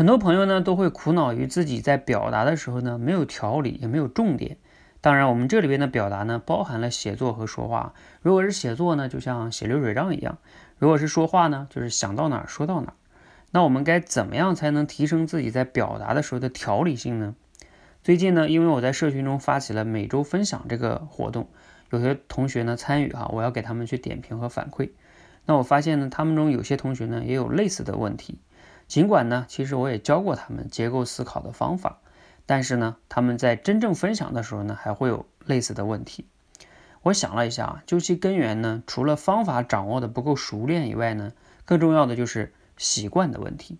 很多朋友呢都会苦恼于自己在表达的时候呢没有条理，也没有重点。当然，我们这里边的表达呢包含了写作和说话。如果是写作呢，就像写流水账一样；如果是说话呢，就是想到哪儿说到哪儿。那我们该怎么样才能提升自己在表达的时候的条理性呢？最近呢，因为我在社群中发起了每周分享这个活动，有些同学呢参与哈，我要给他们去点评和反馈。那我发现呢，他们中有些同学呢也有类似的问题。尽管呢，其实我也教过他们结构思考的方法，但是呢，他们在真正分享的时候呢，还会有类似的问题。我想了一下啊，究其根源呢，除了方法掌握的不够熟练以外呢，更重要的就是习惯的问题。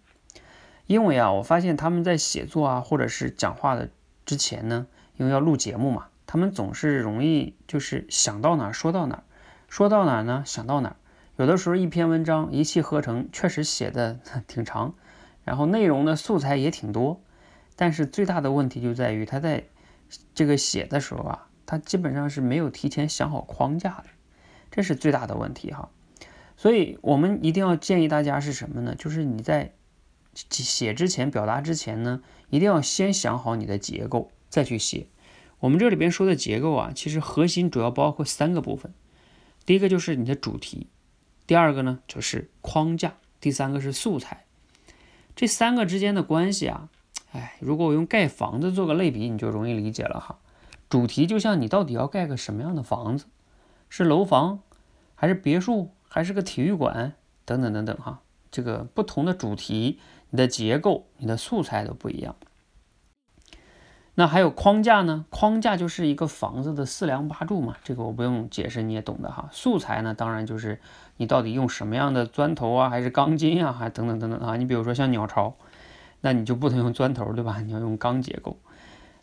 因为啊，我发现他们在写作啊，或者是讲话的之前呢，因为要录节目嘛，他们总是容易就是想到哪儿说到哪儿，说到哪儿呢想到哪儿。有的时候一篇文章一气呵成，确实写的 挺长，然后内容的素材也挺多，但是最大的问题就在于他在这个写的时候啊，他基本上是没有提前想好框架的，这是最大的问题哈。所以我们一定要建议大家是什么呢？就是你在写之前、表达之前呢，一定要先想好你的结构，再去写。我们这里边说的结构啊，其实核心主要包括三个部分，第一个就是你的主题。第二个呢，就是框架；第三个是素材。这三个之间的关系啊，哎，如果我用盖房子做个类比，你就容易理解了哈。主题就像你到底要盖个什么样的房子，是楼房，还是别墅，还是个体育馆，等等等等哈。这个不同的主题，你的结构、你的素材都不一样。那还有框架呢？框架就是一个房子的四梁八柱嘛，这个我不用解释，你也懂的哈。素材呢，当然就是你到底用什么样的砖头啊，还是钢筋啊，还等等等等啊。你比如说像鸟巢，那你就不能用砖头，对吧？你要用钢结构。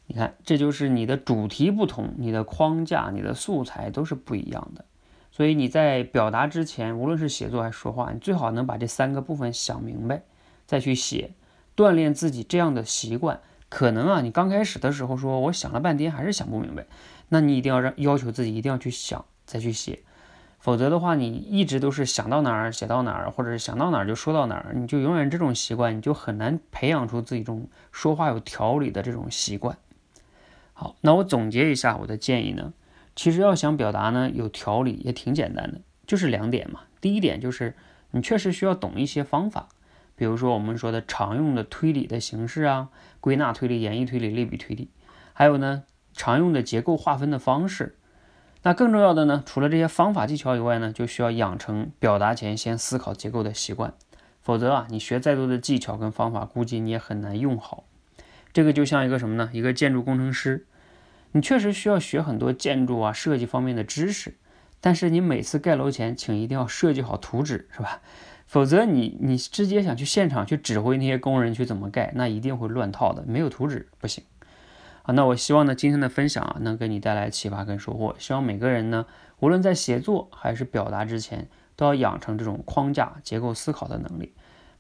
你看，这就是你的主题不同，你的框架、你的素材都是不一样的。所以你在表达之前，无论是写作还是说话，你最好能把这三个部分想明白，再去写，锻炼自己这样的习惯。可能啊，你刚开始的时候说，我想了半天还是想不明白，那你一定要让要求自己一定要去想再去写，否则的话，你一直都是想到哪儿写到哪儿，或者是想到哪儿就说到哪儿，你就永远这种习惯，你就很难培养出自己这种说话有条理的这种习惯。好，那我总结一下我的建议呢，其实要想表达呢有条理也挺简单的，就是两点嘛。第一点就是你确实需要懂一些方法。比如说我们说的常用的推理的形式啊，归纳推理、演绎推理、类比推理，还有呢常用的结构划分的方式。那更重要的呢，除了这些方法技巧以外呢，就需要养成表达前先思考结构的习惯。否则啊，你学再多的技巧跟方法，估计你也很难用好。这个就像一个什么呢？一个建筑工程师，你确实需要学很多建筑啊设计方面的知识，但是你每次盖楼前，请一定要设计好图纸，是吧？否则你你直接想去现场去指挥那些工人去怎么盖，那一定会乱套的，没有图纸不行。好，那我希望呢今天的分享啊能给你带来启发跟收获。希望每个人呢，无论在写作还是表达之前，都要养成这种框架结构思考的能力。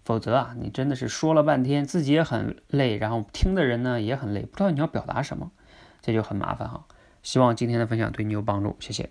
否则啊，你真的是说了半天，自己也很累，然后听的人呢也很累，不知道你要表达什么，这就很麻烦哈。希望今天的分享对你有帮助，谢谢。